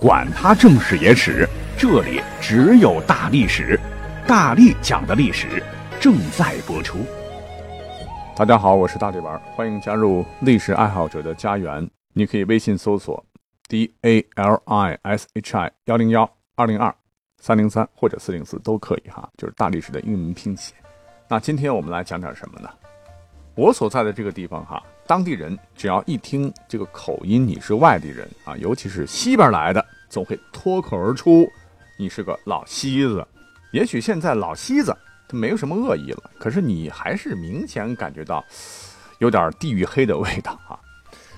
管他正史野史，这里只有大历史，大力讲的历史正在播出。大家好，我是大力丸，欢迎加入历史爱好者的家园。你可以微信搜索 d a l i s h i 幺零幺二零二三零三或者四零四都可以哈，就是大历史的英文拼写。那今天我们来讲点什么呢？我所在的这个地方哈，当地人只要一听这个口音，你是外地人啊，尤其是西边来的。总会脱口而出，你是个老西子。也许现在老西子他没有什么恶意了，可是你还是明显感觉到有点地域黑的味道啊。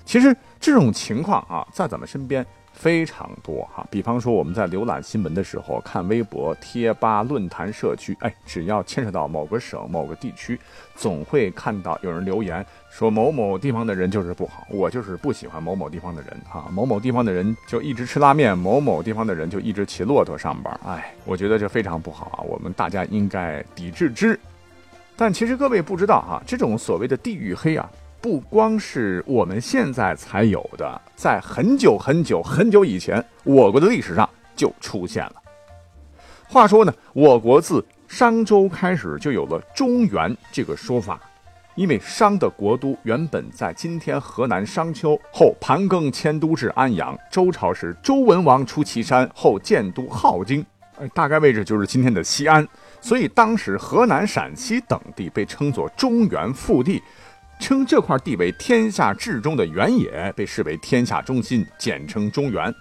其实这种情况啊，在咱们身边。非常多哈，比方说我们在浏览新闻的时候，看微博、贴吧、论坛、社区，哎，只要牵扯到某个省、某个地区，总会看到有人留言说某某地方的人就是不好，我就是不喜欢某某地方的人哈，某某地方的人就一直吃拉面，某某地方的人就一直骑骆驼上班，哎，我觉得这非常不好啊，我们大家应该抵制之。但其实各位不知道哈，这种所谓的地域黑啊。不光是我们现在才有的，在很久很久很久以前，我国的历史上就出现了。话说呢，我国自商周开始就有了中原这个说法，因为商的国都原本在今天河南商丘，后盘庚迁都至安阳。周朝时，周文王出祁山后建都镐京，大概位置就是今天的西安。所以当时河南、陕西等地被称作中原腹地。称这块地为天下至中的原野，被视为天下中心，简称中原。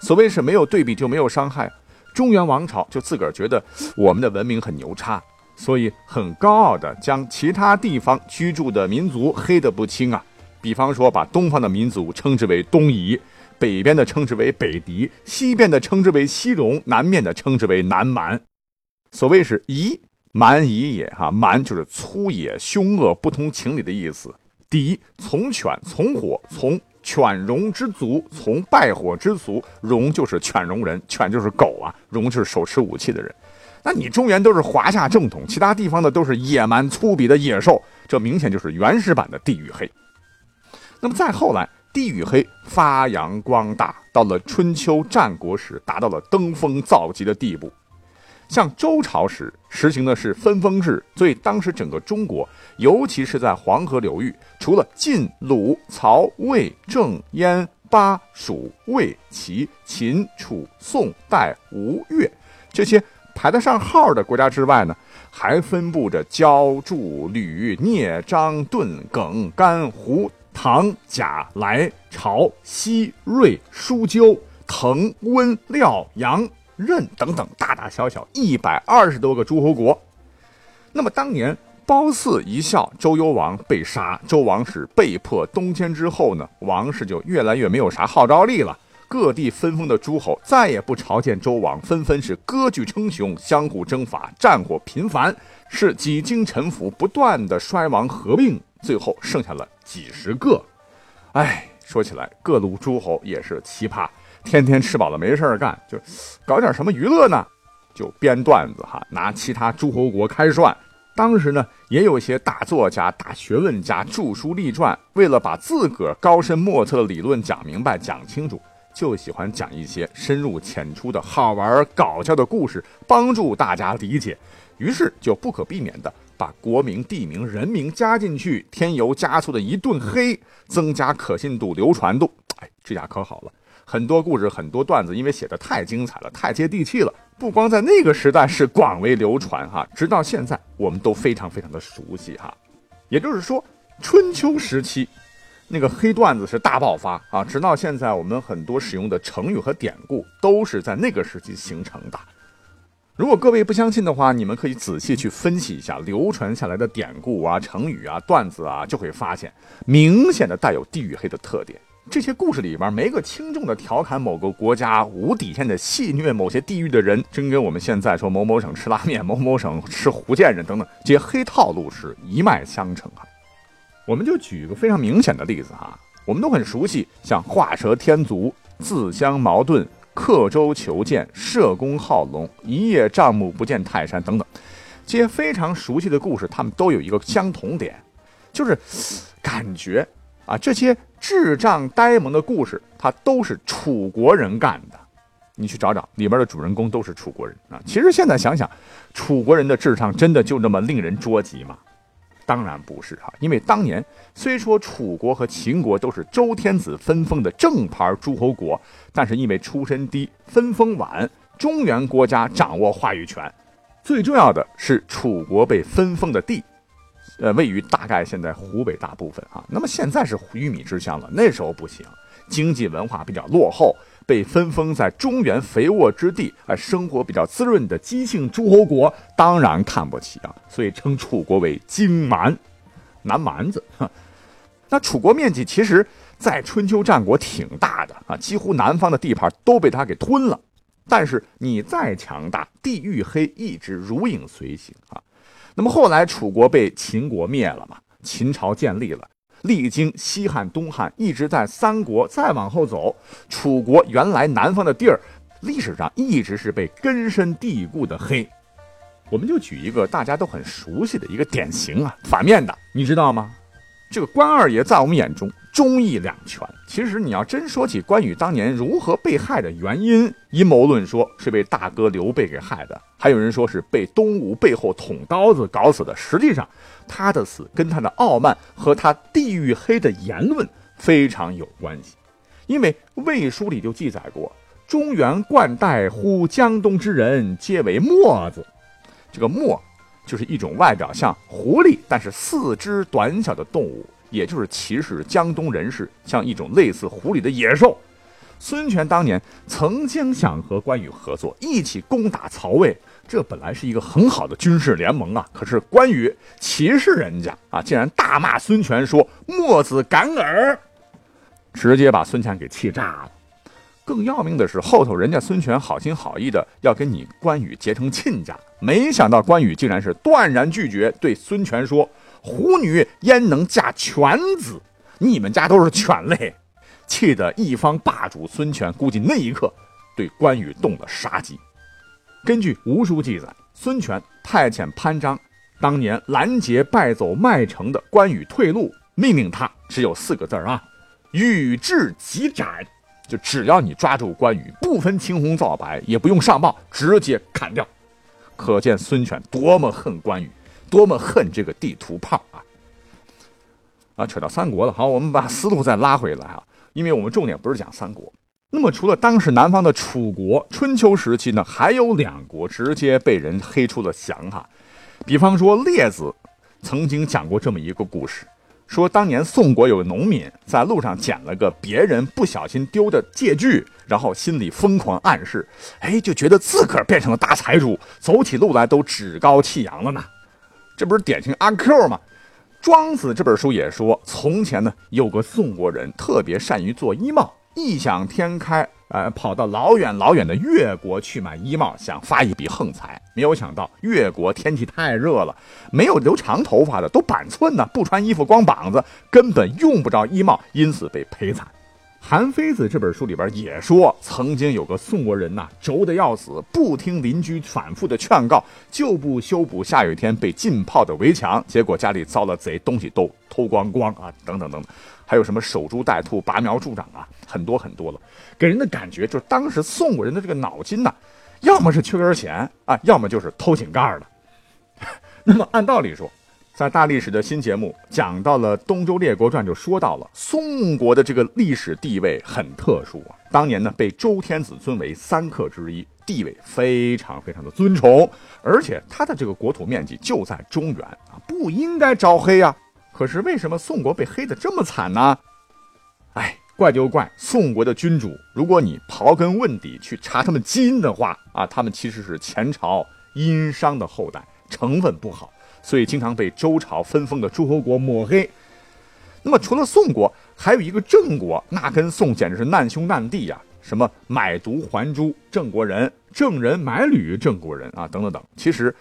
所谓是没有对比就没有伤害。中原王朝就自个儿觉得我们的文明很牛叉，所以很高傲的将其他地方居住的民族黑得不轻啊。比方说，把东方的民族称之为东夷，北边的称之为北狄，西边的称之为西戎，南面的称之为南蛮。所谓是夷。蛮夷也哈，蛮就是粗野、凶恶、不通情理的意思。敌从犬、从火、从犬戎之族，从败火之族。戎就是犬戎人，犬就是狗啊，戎就是手持武器的人。那你中原都是华夏正统，其他地方的都是野蛮粗鄙的野兽，这明显就是原始版的地域黑。那么再后来，地域黑发扬光大，到了春秋战国时，达到了登峰造极的地步。像周朝时实行的是分封制，所以当时整个中国，尤其是在黄河流域，除了晋、鲁、曹、魏、郑、燕、巴、蜀、魏、齐、秦、楚、宋、代、吴、越这些排得上号的国家之外呢，还分布着焦、祝、吕、聂、张、顿、耿、甘、胡、唐、贾、来、朝、西、瑞、舒、鸠、滕、温、廖、杨。任等等，大大小小一百二十多个诸侯国。那么当年褒姒一笑，周幽王被杀，周王室被迫东迁之后呢，王室就越来越没有啥号召力了。各地分封的诸侯再也不朝见周王，纷纷是割据称雄，相互征伐，战火频繁，是几经沉浮，不断的衰亡合并，最后剩下了几十个。哎，说起来，各路诸侯也是奇葩。天天吃饱了没事干，就搞点什么娱乐呢？就编段子哈，拿其他诸侯国开涮。当时呢，也有一些大作家、大学问家著书立传，为了把自个儿高深莫测的理论讲明白、讲清楚，就喜欢讲一些深入浅出的好玩搞笑的故事，帮助大家理解。于是就不可避免的把国名、地名、人名加进去，添油加醋的一顿黑，增加可信度、流传度。哎，这下可好了。很多故事，很多段子，因为写的太精彩了，太接地气了，不光在那个时代是广为流传哈，直到现在我们都非常非常的熟悉哈。也就是说，春秋时期那个黑段子是大爆发啊，直到现在我们很多使用的成语和典故都是在那个时期形成的。如果各位不相信的话，你们可以仔细去分析一下流传下来的典故啊、成语啊、段子啊，就会发现明显的带有地域黑的特点。这些故事里边，没个轻重的调侃某个国家，无底线的戏虐某些地域的人，真跟我们现在说某某省吃拉面，某某省吃福建人等等这些黑套路是一脉相承啊。我们就举一个非常明显的例子哈，我们都很熟悉，像画蛇添足、自相矛盾、刻舟求剑、射弓好龙、一叶障目不见泰山等等，这些非常熟悉的故事，他们都有一个相同点，就是感觉。啊，这些智障呆萌的故事，它都是楚国人干的。你去找找里边的主人公都是楚国人啊。其实现在想想，楚国人的智商真的就那么令人捉急吗？当然不是哈，因为当年虽说楚国和秦国都是周天子分封的正牌诸侯国，但是因为出身低，分封晚，中原国家掌握话语权。最重要的是，楚国被分封的地，呃，位于大概现在湖北大部分啊。那么现在是玉米之乡了，那时候不行，经济文化比较落后，被分封在中原肥沃之地，啊，生活比较滋润的姬姓诸侯国当然看不起啊，所以称楚国为荆蛮，南蛮子。那楚国面积其实，在春秋战国挺大的啊，几乎南方的地盘都被他给吞了。但是你再强大，地域黑一直如影随形啊。那么后来楚国被秦国灭了嘛？秦朝建立了，历经西汉、东汉，一直在三国再往后走，楚国原来南方的地儿，历史上一直是被根深蒂固的黑。我们就举一个大家都很熟悉的一个典型啊，反面的，你知道吗？这个关二爷在我们眼中。忠义两全。其实你要真说起关羽当年如何被害的原因，阴谋论说是被大哥刘备给害的，还有人说是被东吴背后捅刀子搞死的。实际上，他的死跟他的傲慢和他地域黑的言论非常有关系。因为《魏书》里就记载过：“中原冠带呼江东之人，皆为墨子。”这个墨就是一种外表像狐狸，但是四肢短小的动物。也就是歧视江东人士，像一种类似狐狸的野兽。孙权当年曾经想和关羽合作，一起攻打曹魏，这本来是一个很好的军事联盟啊。可是关羽歧视人家啊，竟然大骂孙权说：“墨子敢尔！”直接把孙权给气炸了。更要命的是，后头人家孙权好心好意的要跟你关羽结成亲家，没想到关羽竟然是断然拒绝，对孙权说。虎女焉能嫁犬子？你们家都是犬类，气得一方霸主孙权估计那一刻对关羽动了杀机。根据吴书记载，孙权派遣潘璋当年拦截败走麦城的关羽退路，命令他只有四个字啊：与至即斩。就只要你抓住关羽，不分青红皂白，也不用上报，直接砍掉。可见孙权多么恨关羽。多么恨这个地图炮啊！啊，扯到三国了。好，我们把思路再拉回来啊，因为我们重点不是讲三国。那么，除了当时南方的楚国，春秋时期呢，还有两国直接被人黑出了翔哈。比方说，列子曾经讲过这么一个故事，说当年宋国有个农民在路上捡了个别人不小心丢的借据，然后心里疯狂暗示，哎，就觉得自个儿变成了大财主，走起路来都趾高气扬了呢。这不是典型阿 Q 吗？庄子这本书也说，从前呢有个宋国人特别善于做衣帽，异想天开，呃，跑到老远老远的越国去买衣帽，想发一笔横财。没有想到越国天气太热了，没有留长头发的都板寸呢，不穿衣服光膀子，根本用不着衣帽，因此被赔惨。韩非子这本书里边也说，曾经有个宋国人呐，轴的要死，不听邻居反复的劝告，就不修补下雨天被浸泡的围墙，结果家里遭了贼，东西都偷光光啊，等等等等，还有什么守株待兔、拔苗助长啊，很多很多了，给人的感觉就是当时宋国人的这个脑筋呐，要么是缺根弦啊，要么就是偷井盖的。那么按道理说。在大历史的新节目讲到了《东周列国传》，就说到了宋国的这个历史地位很特殊啊。当年呢，被周天子尊为三客之一，地位非常非常的尊崇，而且他的这个国土面积就在中原啊，不应该招黑啊。可是为什么宋国被黑的这么惨呢？哎，怪就怪宋国的君主，如果你刨根问底去查他们基因的话啊，他们其实是前朝殷商的后代，成分不好。所以经常被周朝分封的诸侯国抹黑。那么除了宋国，还有一个郑国，那跟宋简直是难兄难弟呀！什么买椟还珠郑国人，郑人买履郑国人啊，等等等。其实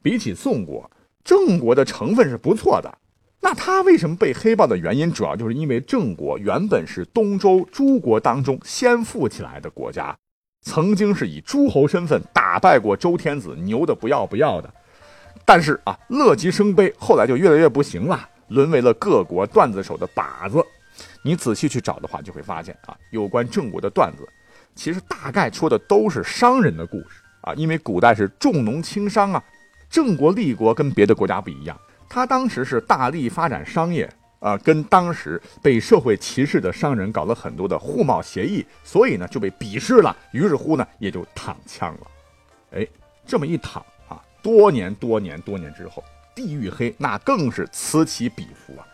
比起宋国，郑国的成分是不错的。那他为什么被黑爆的原因，主要就是因为郑国原本是东周诸国当中先富起来的国家，曾经是以诸侯身份打败过周天子，牛的不要不要的。但是啊，乐极生悲，后来就越来越不行了，沦为了各国段子手的靶子。你仔细去找的话，就会发现啊，有关郑国的段子，其实大概说的都是商人的故事啊。因为古代是重农轻商啊，郑国立国跟别的国家不一样，他当时是大力发展商业啊，跟当时被社会歧视的商人搞了很多的互贸协议，所以呢就被鄙视了，于是乎呢也就躺枪了。哎，这么一躺啊，多年多年多年之后，地域黑那更是此起彼伏啊。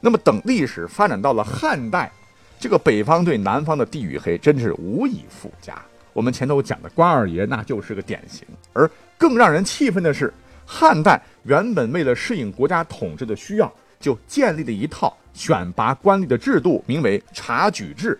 那么等历史发展到了汉代，这个北方对南方的地域黑真是无以复加。我们前头讲的关二爷那就是个典型。而更让人气愤的是，汉代原本为了适应国家统治的需要，就建立了一套选拔官吏的制度，名为察举制。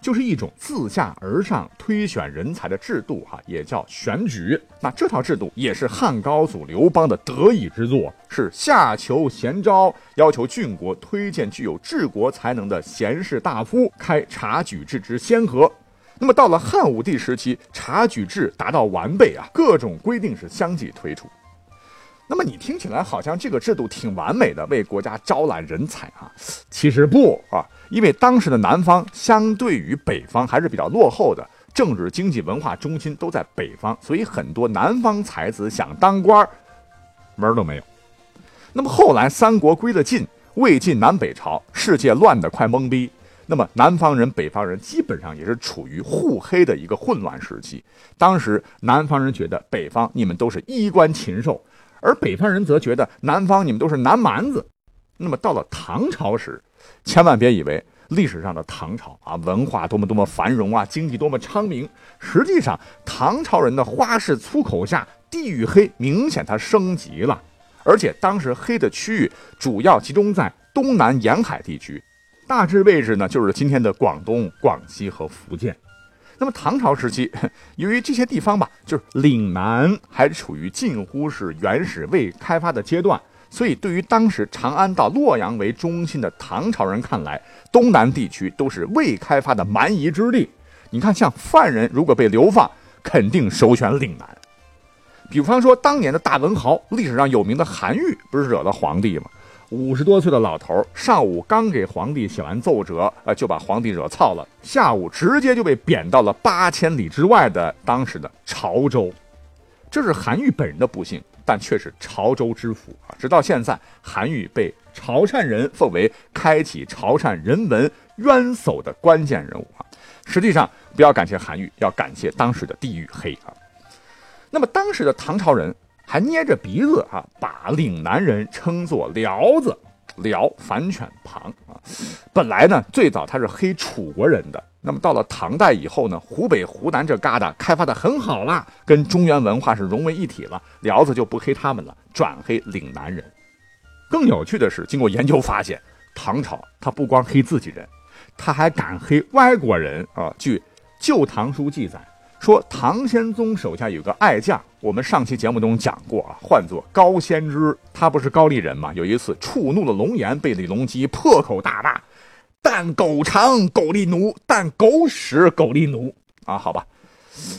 就是一种自下而上推选人才的制度，哈，也叫选举。那这套制度也是汉高祖刘邦的得意之作，是下求贤招，要求郡国推荐具有治国才能的贤士大夫，开察举制之先河。那么到了汉武帝时期，察举制达到完备啊，各种规定是相继推出。那么你听起来好像这个制度挺完美的，为国家招揽人才啊，其实不啊。因为当时的南方相对于北方还是比较落后的，政治、经济、文化中心都在北方，所以很多南方才子想当官门都没有。那么后来三国归了晋，魏晋南北朝，世界乱得快懵逼。那么南方人、北方人基本上也是处于互黑的一个混乱时期。当时南方人觉得北方你们都是衣冠禽兽，而北方人则觉得南方你们都是南蛮子。那么到了唐朝时，千万别以为历史上的唐朝啊，文化多么多么繁荣啊，经济多么昌明。实际上，唐朝人的花式粗口下，地域黑明显它升级了，而且当时黑的区域主要集中在东南沿海地区，大致位置呢就是今天的广东、广西和福建。那么唐朝时期，由于这些地方吧，就是岭南还处于近乎是原始未开发的阶段。所以，对于当时长安到洛阳为中心的唐朝人看来，东南地区都是未开发的蛮夷之地。你看，像犯人如果被流放，肯定首选岭南。比方说，当年的大文豪、历史上有名的韩愈，不是惹了皇帝吗？五十多岁的老头，上午刚给皇帝写完奏折，呃，就把皇帝惹操了。下午直接就被贬到了八千里之外的当时的潮州。这是韩愈本人的不幸。但却是潮州之福啊！直到现在，韩愈被潮汕人奉为开启潮汕人文渊薮的关键人物啊！实际上，不要感谢韩愈，要感谢当时的地域黑啊！那么，当时的唐朝人还捏着鼻子啊，把岭南人称作辽子。辽反犬旁啊，本来呢，最早他是黑楚国人的。那么到了唐代以后呢，湖北、湖南这旮瘩开发的很好啦，跟中原文化是融为一体了。辽子就不黑他们了，转黑岭南人。更有趣的是，经过研究发现，唐朝他不光黑自己人，他还敢黑外国人啊。据《旧唐书》记载。说唐玄宗手下有个爱将，我们上期节目中讲过啊，唤作高仙芝。他不是高丽人吗？有一次触怒了龙颜，被李隆基破口大骂：“但狗肠狗力奴，但狗屎狗力奴。”啊，好吧，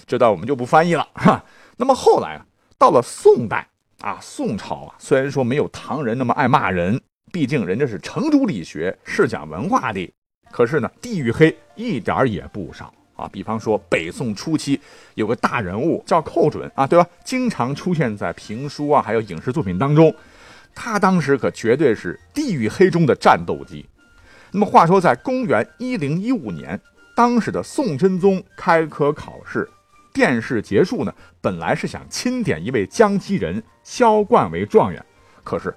这段我们就不翻译了哈。那么后来啊，到了宋代啊，宋朝啊，虽然说没有唐人那么爱骂人，毕竟人家是程朱理学，是讲文化的，可是呢，地域黑一点也不少。啊，比方说北宋初期有个大人物叫寇准啊，对吧？经常出现在评书啊，还有影视作品当中。他当时可绝对是地狱黑中的战斗机。那么话说，在公元一零一五年，当时的宋真宗开科考试，殿试结束呢，本来是想钦点一位江西人萧冠为状元，可是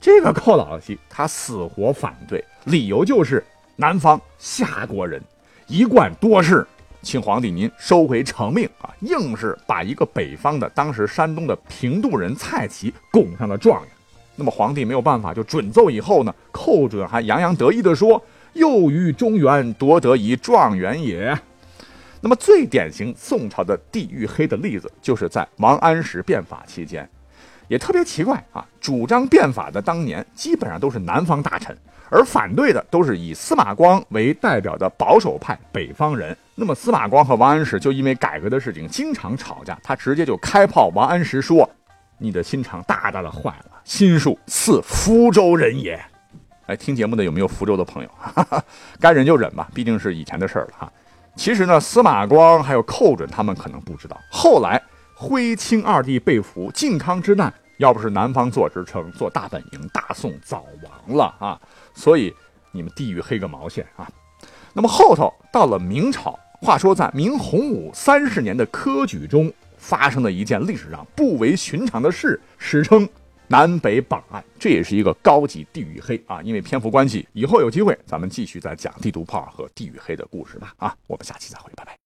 这个寇老七他死活反对，理由就是南方夏国人一贯多事。请皇帝您收回成命啊！硬是把一个北方的，当时山东的平度人蔡奇拱上了状元。那么皇帝没有办法，就准奏以后呢，寇准还洋洋得意地说：“又于中原夺得一状元也。”那么最典型宋朝的地域黑的例子，就是在王安石变法期间，也特别奇怪啊！主张变法的当年基本上都是南方大臣。而反对的都是以司马光为代表的保守派北方人。那么司马光和王安石就因为改革的事情经常吵架，他直接就开炮王安石说：“你的心肠大大的坏了，心术似福州人也。”哎，听节目的有没有福州的朋友？哈 哈该忍就忍吧，毕竟是以前的事儿了哈。其实呢，司马光还有寇准他们可能不知道，后来徽钦二帝被俘，靖康之难，要不是南方做支撑，做大本营，大宋早亡了啊。所以你们地域黑个毛线啊！那么后头到了明朝，话说在明洪武三十年的科举中，发生了一件历史上不为寻常的事，史称南北榜案。这也是一个高级地域黑啊！因为篇幅关系，以后有机会咱们继续再讲地图炮和地域黑的故事吧。啊，我们下期再会，拜拜。